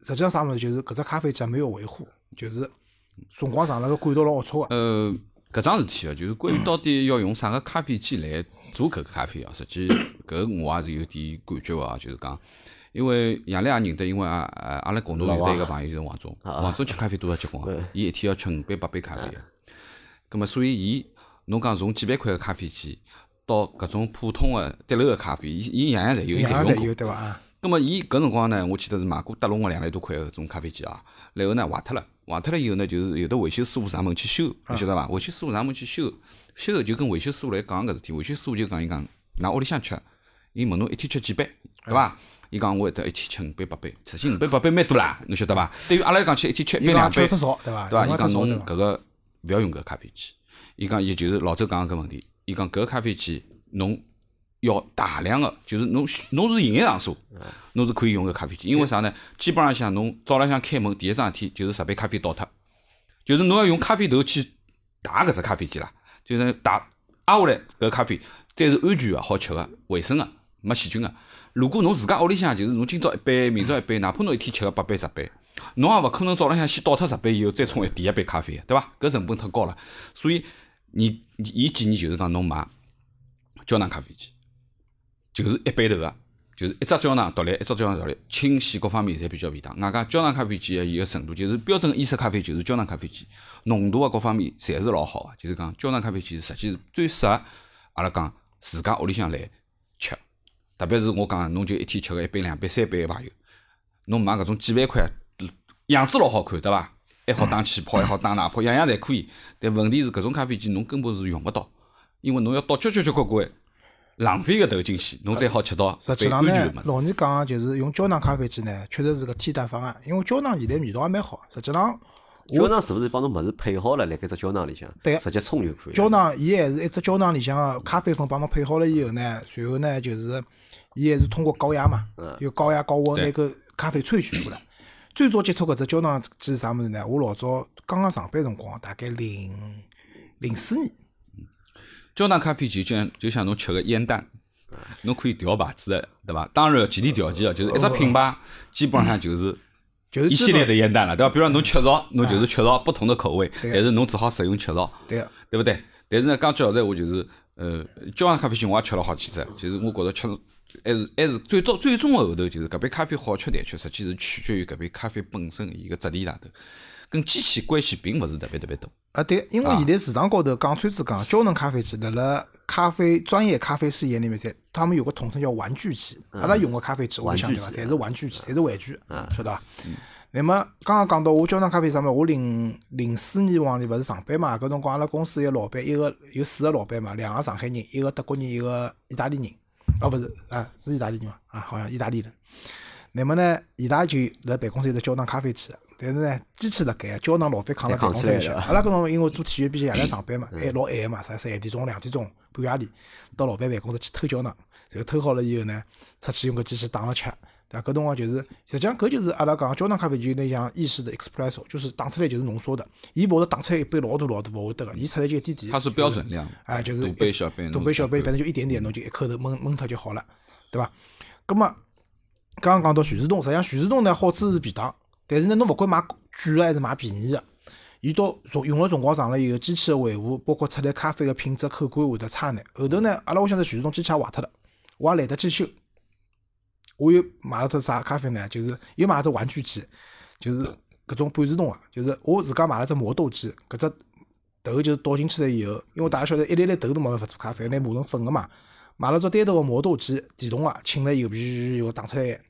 实际上啥物事，就是搿只咖啡机没有维护，就是辰光长了个管道老龌龊个。呃，搿桩事体哦，就是关于到底要用啥个咖啡机来做搿个咖啡哦，实际搿我也是有点感觉个啊，就是讲，因为杨澜也认得，因为啊呃阿拉共同有得一个朋友就是王总，王总吃咖啡多少结棍啊，伊一天要吃五杯八杯咖啡个，葛末所以伊侬讲从几万块个咖啡机到搿种普通个滴漏个咖啡，伊伊样样侪有，伊样样侪用过。对伐？啊，咁么伊搿辰光呢，我记得是买过德龙个两万多块个搿种咖啡机啊，然后呢坏脱了，坏脱了以后呢，就是有的维修师傅上门去修，你晓得伐？维修师傅上门去修，修就跟维修师傅来讲搿事体，维修师傅就讲伊讲，㑚屋里向吃，伊问侬一天吃几杯，对伐？伊讲我会得一天吃五杯八杯，实际五杯八杯蛮多啦，侬晓得伐？对于阿拉来讲，吃一天吃一杯两杯对伐？对伐？伊讲侬搿个勿要用搿咖啡机，伊讲伊就是老周讲个搿问题，伊讲搿咖啡机侬要大量个，就是侬侬是营业场所，侬是可以用搿咖啡机，因为啥呢？基本浪向侬早浪向开门第一桩事体就是十杯咖啡倒脱，就是侬要用咖啡豆去打搿只咖啡机啦，就是打压下来搿咖啡再是安全个、好吃个、卫生个、没细菌个。如果侬自家屋里向就是侬今朝一杯，明朝一杯，哪怕侬一天吃个八杯十杯，侬也勿可能早浪向先倒脱十杯以后再冲一第一杯咖啡，对伐？搿成本太高了，所以你伊建议就是讲侬买胶囊咖啡机，就是一杯头个，就是一只胶囊独立，一只胶囊独立，清洗各方面侪比较便当。外加胶囊咖啡机个伊个程度，就是标准意式咖啡就是胶囊咖啡机，浓度啊各方面侪是老好个。就是讲胶囊咖啡机实际是最适合阿拉讲自家屋里向来吃，特别是我讲侬就一天吃个一杯、两杯、三杯个朋友，侬买搿种几万块，样子老好看，对伐？还好打气泡，还好打奶泡，样样侪可以。但问题是搿种咖啡机侬根本是用勿到，因为侬要倒交交交关关浪费个投进去，侬再好吃到实际上呢。老实讲，就是用胶囊咖啡机呢，确实是个替代方案，因为胶囊现在味道还蛮好。实际上，胶囊是勿是帮侬物事配好了，辣盖只胶囊里向，对直接冲就可以了。胶囊伊还是一只胶囊里向个咖啡粉帮侬配好了以后呢，随后呢就是伊还是通过高压嘛，有高压高温对拿个咖啡萃取出来。最早接触搿只胶囊机是啥物事呢？我老早刚刚上班辰光，大概零零四年，胶囊咖啡机就像就像侬吃个烟弹，侬可以调牌子的，对伐？当然前提条件哦，就是一只品牌基本上就是就是一系列的烟弹了，对伐？比如讲侬雀巢，侬就是雀巢不同的口味，但是侬只好食用雀巢，对个。对不对？但是呢，讲句老实闲话，就是呃，胶囊咖啡机我也吃了好几只，就是我觉着吃还是还是最终最终的后头，就是搿杯咖啡好吃难吃，实际是取决于搿杯咖啡本身伊个质地上头，跟机器关系并勿是特别特别大。啊，对，因为现在市场高头讲穿子讲，胶囊咖啡机辣辣咖啡专业咖啡师眼里面，侪他们有个统称叫玩具机。阿拉用个咖啡机，我想对伐，侪是玩具机，侪是玩具，晓得伐？那么刚刚讲到我胶囊咖啡上面，我零零四年往里勿是上班嘛，搿辰光阿拉公司一个老板，一个有四个老板嘛，两个上海人，一个德国人，一个意大利人。哦，勿是啊，是意大利人嘛？啊，好像意大利人。那么呢，伊拉就辣办公室有只胶囊咖啡机，但是呢，机器辣盖，胶囊老板扛辣办公室里向。阿拉搿辰光因为做体育比赛夜来 (laughs) 上班嘛，还老晚个嘛，啥十一点钟、两点钟、半夜里到老板办公室去偷胶囊，然后偷好了以后呢，出去用个机器打了吃。对伐？搿辰光就是，实际上搿就是阿拉讲胶囊咖啡就有点像意式的 espresso，就是打出来就是浓缩的，伊勿会打出来一杯老大老大，勿会得个，伊出来就一点点。它是标准量，哎，就是大杯小杯，大杯小杯，反正就一点点，侬就一口头闷闷脱就好了，对伐？葛么刚刚讲到徐氏洞，实际上徐氏洞呢好处是便当，但是呢侬勿管买贵个还是买便宜的，伊到从用了辰光长了以后，机器个维护，包括出来咖啡个品质口感会得差眼。后头呢，阿拉屋里向只徐氏洞机器也坏脱了，我也懒得去修。我又买了只啥咖啡呢？就是又买了只玩具机，就是搿种半自动个，就是我自家买了只磨豆机，搿只头就是倒进去了以后，因为大家晓得一粒粒豆都没办法做咖啡，拿磨成粉个嘛。买了只单头个磨豆机，电动个，浸了以后，噗又打出来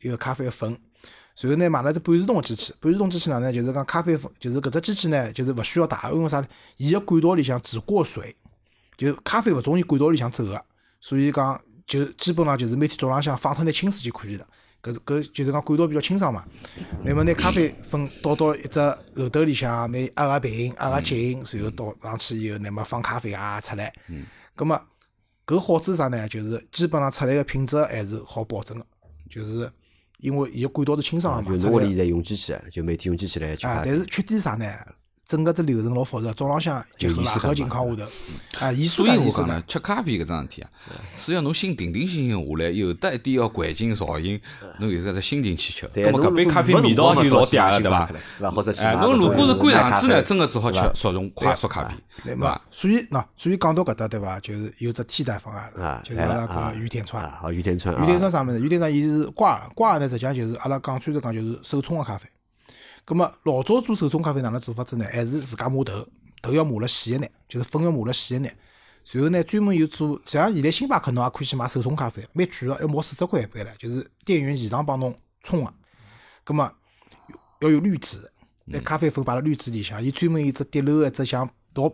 一个咖啡粉。然后呢，买了只半自动个机器，半自动机器哪能？就是讲咖啡粉，就是搿只机器呢，就是勿需要打，因为啥？伊个管道里向只过水，就咖啡勿从伊管道里向走个，所以讲就基本上就是每天早浪向放脱眼清水就可以了。搿搿就是讲管道比较清爽嘛。那么拿咖啡粉倒到一只漏斗里向，拿压压平、压压紧，然后倒上去以后，那么放咖啡啊出来。嗯。葛么搿好处啥呢？就是基本上出来个品质还是好保证个，就是因为伊个管道是清爽个嘛。就侬屋里在用机器，就每天用机器来吃啊，但是缺点啥呢？整个只流程老复杂，早浪向结合外合情况下头，啊，仪式所以我讲呢，吃咖啡搿桩事体啊，是要侬心定定心心下来，有得一点要环境噪音，侬有搿只心情去吃。对葛么搿杯咖啡味道就老嗲个，对伐？哎，侬如果是关上去呢，真个只好吃速溶快速咖啡，对伐？？所以喏，所以讲到搿搭对伐？就是有只替代方案就是阿拉来了啊搿个雨天川。啊，好，雨田村啊，雨天川啥物事？雨田川伊是挂耳，挂耳呢，实际上就是阿拉讲穿着讲就是手冲个咖啡。葛么老早做手冲咖啡哪能做法子呢？还是自家磨豆，豆要磨了细一眼，就是粉要磨了细一眼。然后呢，专门有做，像现在星巴克侬也可以去买手冲咖啡，蛮贵个，要毛四十块一杯唻，就是店员现场帮侬冲个。葛么要有滤纸，拿咖啡粉摆辣滤纸里向，伊专门有一只滴漏个一只像倒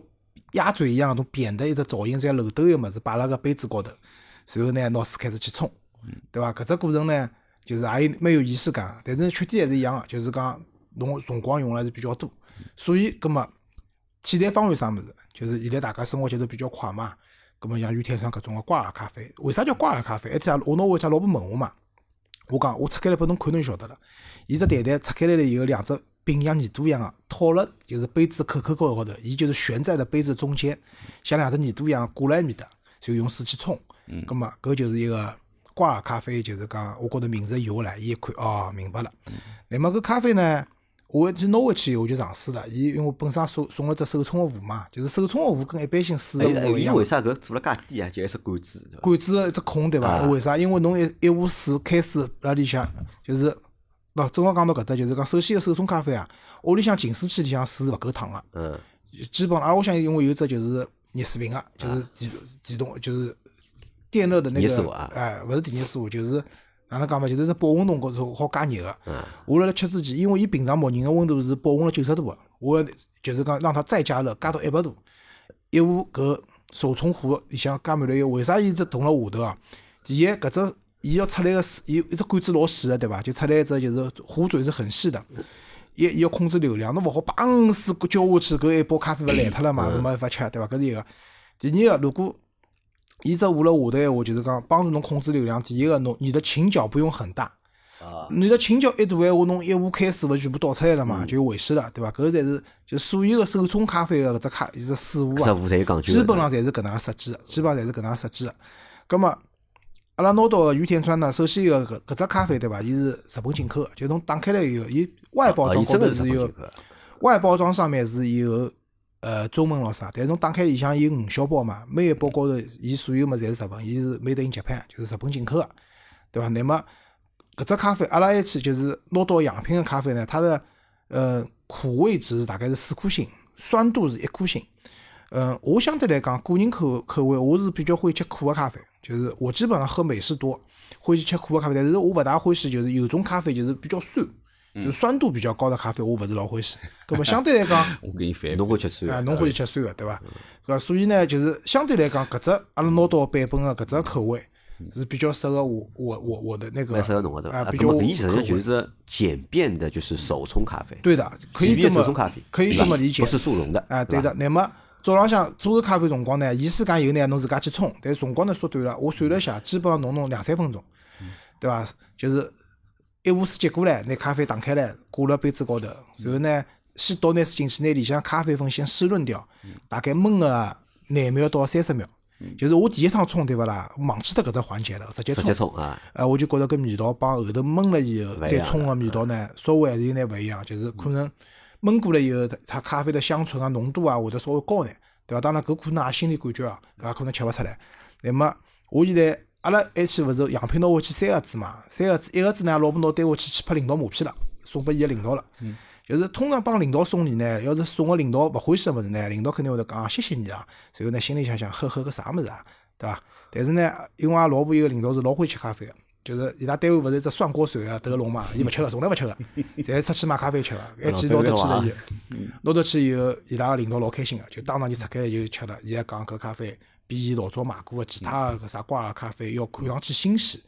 鸭嘴一样搿种扁的一只造型像漏斗个物事摆辣个杯子高头，然后呢拿水开始去冲，对伐？搿只过程呢，就是也有蛮有仪式感的，但是缺点还是一样个，就是讲侬辰光用了还是比较多，所以葛么替代方案啥物事？就是现在大家生活节奏比较快嘛，葛么像雨天上搿种个挂耳咖啡，为啥叫挂耳咖啡？一天我拿我家老婆问我嘛，我讲我拆开来拨侬看侬就晓得了。伊只袋袋拆开来了以后，两只柄像耳朵一样个套了，就是杯子口口高高头，伊就是悬在的杯子中间，像两只耳朵一样挂辣埃面搭，就用水去冲。嗯，葛么搿就是一个挂耳咖啡，就是讲我觉着名字有了，伊一看哦明白了。那么搿咖啡呢？我去拿回去以后我就尝试了，伊因为我本身送送了只手冲个壶嘛，就是手冲个壶跟一般性水哎个壶勿一样伊为。啥搿做了介低啊？就一只管子，管子个一只孔对伐？啊为啥？因为侬一一壶水开水辣里向，就是喏，正好讲到搿搭，就是讲首先个手冲咖啡啊，屋里向净水器里向水是勿够烫个，嗯，基本上，而我想因为有只就是热水瓶个，就是电电动就是电热的那个哎，勿是电热水壶，就是哪能讲嘛，就是只保温桶高头好加热个。嗯我辣辣吃之前，因为伊平常默认个温度是保温了九十度个，我就是讲让它再加热，加到一百度，一壶搿手冲壶里向加满了油，为啥伊只动辣下头啊？第一，搿只伊要出来个水，伊一只管子老细个，对伐？就出来一只就是壶嘴是很细的。伊伊要控制流量，侬勿好砰水浇下去，搿一包咖啡勿烂脱了嘛，搿没法吃，对伐？搿是一个。第二个，如果伊只壶辣下头闲话，就是讲帮助侬控制流量。第一个，侬你的倾角不用很大，啊，你的倾角一大闲话，侬一壶开水勿全部倒出来了嘛，就有危险了，对伐？搿才是就所有个手冲咖啡个搿只咖，伊只水壶啊，搿壶侪有讲究。基本上侪是搿能介设计的，基本上侪是搿能介设计的。葛末阿拉拿到个御天川呢，首先一个搿搿只咖啡对伐？伊是日本进口个，就侬打开来以后，伊外包啊，装高头是有外包装上面是有呃中文咯啥，但是侬打开里向有五小包嘛，每一包高头伊所有物侪是日文，伊是 made in Japan，就是日本进口个，对伐？那么搿只咖啡阿拉一去就是拿到样品个咖啡呢，它的呃苦味值大概是四颗星，酸度是一颗星。嗯，我相对来讲，个人口口味，我是比较欢喜吃苦个咖啡，就是我基本上喝美式多，欢喜吃苦个咖啡，但是我勿大欢喜就是有种咖啡就是比较酸，就是酸度比较高的咖啡，我勿是老欢喜。(laughs) 那么相对来讲，我给你反侬复啊，会吃酸的，侬欢喜吃酸个对伐？搿伐？所以呢，就是相对来讲，搿只阿拉拿到版本个搿只口味是比较适合我我我我的那个蛮适合侬个对伐？啊，比较啊搿么搿伊实就是简便的，就是手冲咖啡，对的，可以这么手冲咖啡，可以这么理解不是速溶的，啊，对的。那么早浪向做个咖啡辰光呢，仪式感有呢，侬自家去冲，但是辰光呢缩短了。我算了一下，基本上侬弄两三分钟，对伐？就是一壶水接过来，拿咖啡打开来，挂辣杯子高头，然后呢，先倒点水进去，拿里向咖啡粉先湿润掉，大概焖个廿秒到三十秒。就是我第一趟冲对勿啦，忘记脱搿只环节了，直接直冲接冲啊，呃，我就觉着搿味道帮后头焖了以后再冲个味道呢，稍微还是有眼勿一样，就是可能焖过了以后，它咖啡的香醇啊、浓度啊会得稍微高眼，对伐？当然搿可能也心理感觉啊，搿也可能吃勿出来。那么我现在阿拉一起勿是样品拿回去三个子嘛，三个子一个子呢，老婆拿带下去去拍领导马屁了，送拨伊个领导了。就是通常帮领导送礼呢，要是送个领导勿欢喜个物事呢，领导肯定会得讲啊谢谢你啊，然后呢心里想想呵呵个啥物事啊，对伐？但是呢，因为阿拉老婆有个领导是老欢喜吃咖啡个，就是伊拉单位勿是一只涮锅水啊，德龙嘛，伊勿吃个，从来勿吃个，侪出去买咖啡吃个，(laughs) 一记拿得去了以后，拿得去以后，伊拉个领导老开心个，就当场就拆开来就吃了，伊还讲搿咖啡比老早买过个其他个啥瓜个咖啡要看上去新鲜。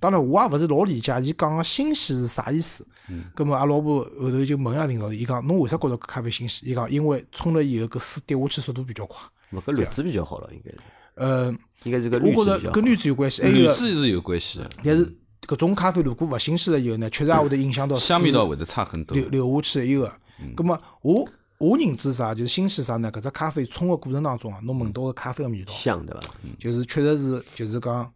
当然，我也勿是老理解伊讲个新鲜是啥意思。葛末阿拉老婆后头就问下领导，伊讲侬为啥觉着搿咖啡新鲜？伊讲因为冲了以后搿水滴下去速度比较快。勿搿滤纸比较好了，应该是，呃，应该是个我觉滤纸比较好着跟滤纸有关系，还有滤纸是有关系的，但是搿种咖啡如果勿新鲜了以后呢，确实也会得影响到香味道会得差很多。流流下去的一个。葛末我我认知啥，就是新鲜啥呢？搿只咖啡冲个过程当中啊，侬闻到个咖啡个味道，香对伐？就是确实是就是讲，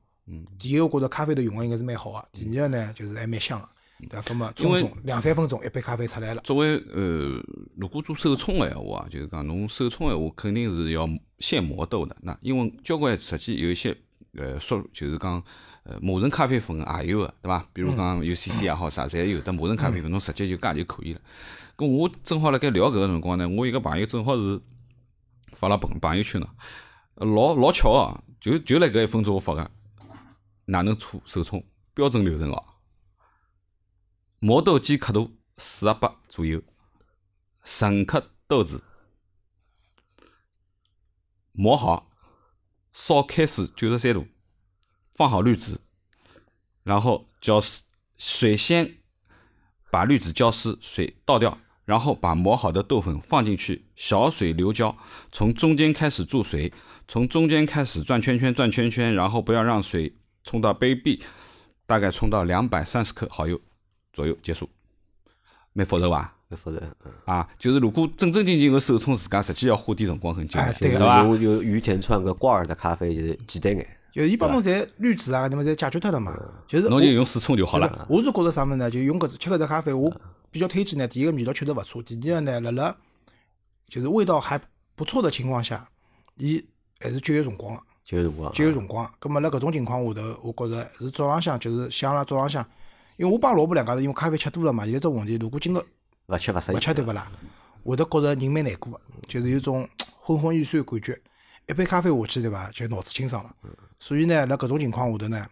第一我觉着咖啡的用个应该是蛮好个，第二个呢就是还蛮香个，对伐？葛末因为冲冲两三分钟一杯咖啡出来了。作为呃，如果做手冲个闲话啊，就是讲侬手冲闲话，肯定是要现磨豆的。那因为交关实际有一些呃说，就是讲呃磨成咖啡粉也有个，对伐？比如讲有 CC 也好啥，侪有的磨成咖啡粉，侬直接就加就可以了。咁我正好辣盖聊搿个辰光呢，我一个朋友正好是发了朋朋友圈呢，老老巧啊，就就辣搿一分钟我发个，哪能搓手冲标准流程哦。磨豆机刻度四十八左右，纯刻豆子，磨好，烧开水九十三度，放好滤纸，然后浇湿，水先把滤纸浇湿，水倒掉，然后把磨好的豆粉放进去，小水流浇，从中间开始注水，从中间开始转圈圈转圈圈，然后不要让水冲到杯壁，大概冲到两百三十克好油左右结束，蛮复杂伐？蛮复杂，嗯啊，就是如果正正经经个手冲自家，实际要花点辰光很久对对伐？用有雨田川个挂耳的咖啡就是简单眼，就是伊帮侬侪滤纸啊，那么侪解决脱了嘛。就是侬就用水冲就好了。我是觉着啥物事呢？就用搿只吃搿只咖啡，我比较推荐呢。第一个味道确实勿错，第二个呢，辣辣就是味道还不错的情况下，伊还是节约辰光个。节约辰光，节约辰光。咁么辣搿种情况下头，我觉着是早浪向就是想辣早浪向，因为我帮老婆两家头因为咖啡吃多了嘛，有一只问题，如果今朝勿吃勿适勿，吃对勿啦，会得觉着人蛮难过个，就是有种 (tsk) 昏昏欲睡个感觉。一杯咖啡下去对伐，就脑子清爽了。所以呢，辣搿种情况下头呢，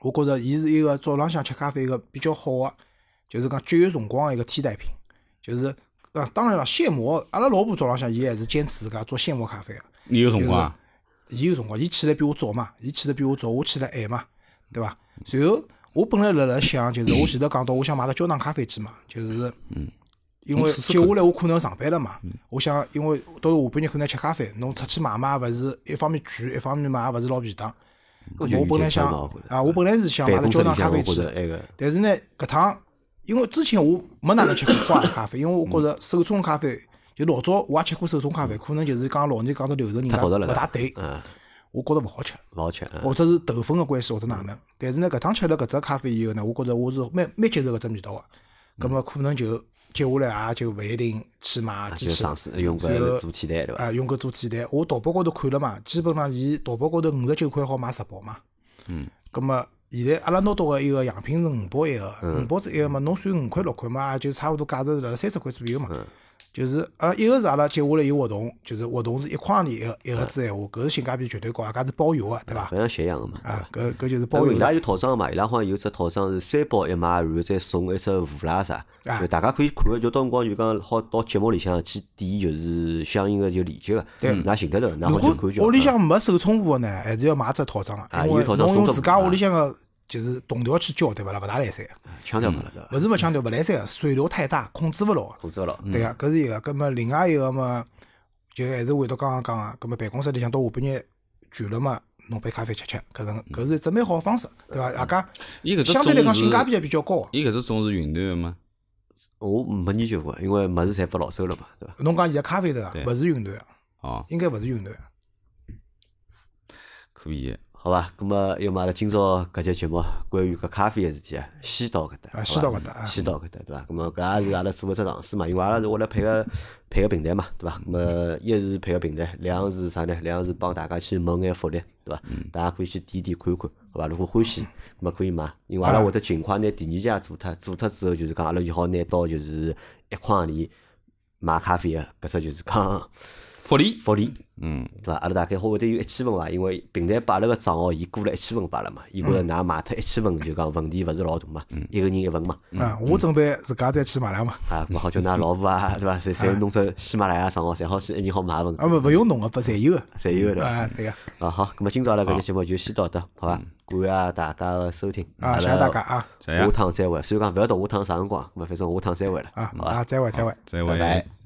我觉着伊是一个早浪向吃咖啡一个比较好个，就是讲节约辰光个一个替代品。就是啊，当然了，现磨，阿拉老婆早浪向伊还是坚持自家做现磨咖啡个。你有辰光啊？伊有辰光，伊起来比我早嘛，伊起来比我早，我起来晚嘛，对伐？随后我本来辣辣想，就是我前头讲到，我想买个胶囊咖啡机嘛，就是嗯，因为接下来我可能要上班了嘛，我想，因为到下半日可能要吃咖啡，侬出去买嘛，勿是一方面贵，一方面嘛也勿是老便当。我本来想啊，我本来是想买个焦办公室里糖咖啡机个但是呢，搿趟因为之前我没哪能吃过花咖啡，因为我觉着手冲咖啡就老早我也吃过手冲咖啡，可能就是讲老年讲到流程人家太复杂了勿大对，嗯，我觉着勿好吃。勿好吃。嗯或者是豆粉个关系，或者哪能。但是呢，搿趟吃了搿只咖啡以后呢，我觉着我是蛮蛮接受搿只味道个。葛末可能就接下来也就勿一定去买机器用随后搿做替代对伐？啊，用搿做替代。我淘宝高头看了嘛，基本上伊淘宝高头五十九块好买十包嘛。嗯。葛末现在阿拉拿到个一个样品是五包一个，嗯五包子一个嘛，侬算五块六块嘛，也就差勿多价值是辣辣三十块左右嘛。嗯就是阿拉一个是阿拉接下来有活动，就是活动是一块钿一个一嗯个子闲话，搿是性价比绝对高，阿家是包邮个，对伐？勿像咸阳个嘛。啊，搿搿就是包包邮的。伊拉有套装嘛，伊拉好像有只套装是三包一买，然后再送一只壶啦啥，啊大家可以看个，就到辰光就讲好到节目里向去点，就是相应个就链接个，对㑚寻得着，㑚如好去看就屋里向没手冲壶个呢，还是要买只套装啊个，因为有套装侬用自家屋里向个就是同调去浇，对伐啦？勿大来三个，腔调没了对伐？勿是没腔调勿来三个，水流太大，控制勿牢。控制勿牢。对个，搿是一个。葛末另外一个嘛，就还是回到刚刚讲个，葛末办公室里向到下半日倦了嘛，弄杯咖啡吃吃，搿种搿是一只蛮好个方式，对伐？大家伊搿只相对来讲性价比也比较高个。伊搿只种是云南个吗？我没研究过，因为物事侪拨老手了嘛，对伐？侬讲伊个咖啡豆啊，勿是云南个，哦，应该勿是云南个。可以。好伐？咁么，要么阿拉今朝搿节节目关于搿咖啡个事体啊，先到搿搭，先到搿搭啊先到搿搭，对伐？咁么搿也是阿拉做一只尝试嘛，因为阿拉是为了配个配个平台嘛，对伐？咁么一是配个平台，两是啥呢？两是帮大家去谋眼福利，对伐？大家可以去点点看看，好伐？如果欢喜，咁么可以买，因为阿拉会得尽快拿第二家做脱，做脱之后就是讲阿拉就好拿到就是一筐钿买咖啡个搿只就是讲福利，福利。嗯，对伐？阿拉大概好会得有一千份伐？因为平台拨阿拉个账号，伊过了一千份罢了嘛，伊觉着㑚买脱一千份就讲问题勿是老大嘛，一个人一份嘛，啊，我准备自家再去买两嘛。(laughs) 啊，咾好叫㑚老婆啊，(laughs) 对伐？侪侪弄只喜马拉雅账号，侪好去一人好买一份，啊，勿勿用弄个，不侪有个。侪有个对伐？啊，对个。啊好，咁么今朝阿拉搿节节目就先到这，好伐？感谢大家个收听，啊，谢谢大家啊下趟再会。虽然讲勿晓得下趟啥辰光，咁么反正下趟再会了，啊好伐？啊，再会再会。再会。拜拜。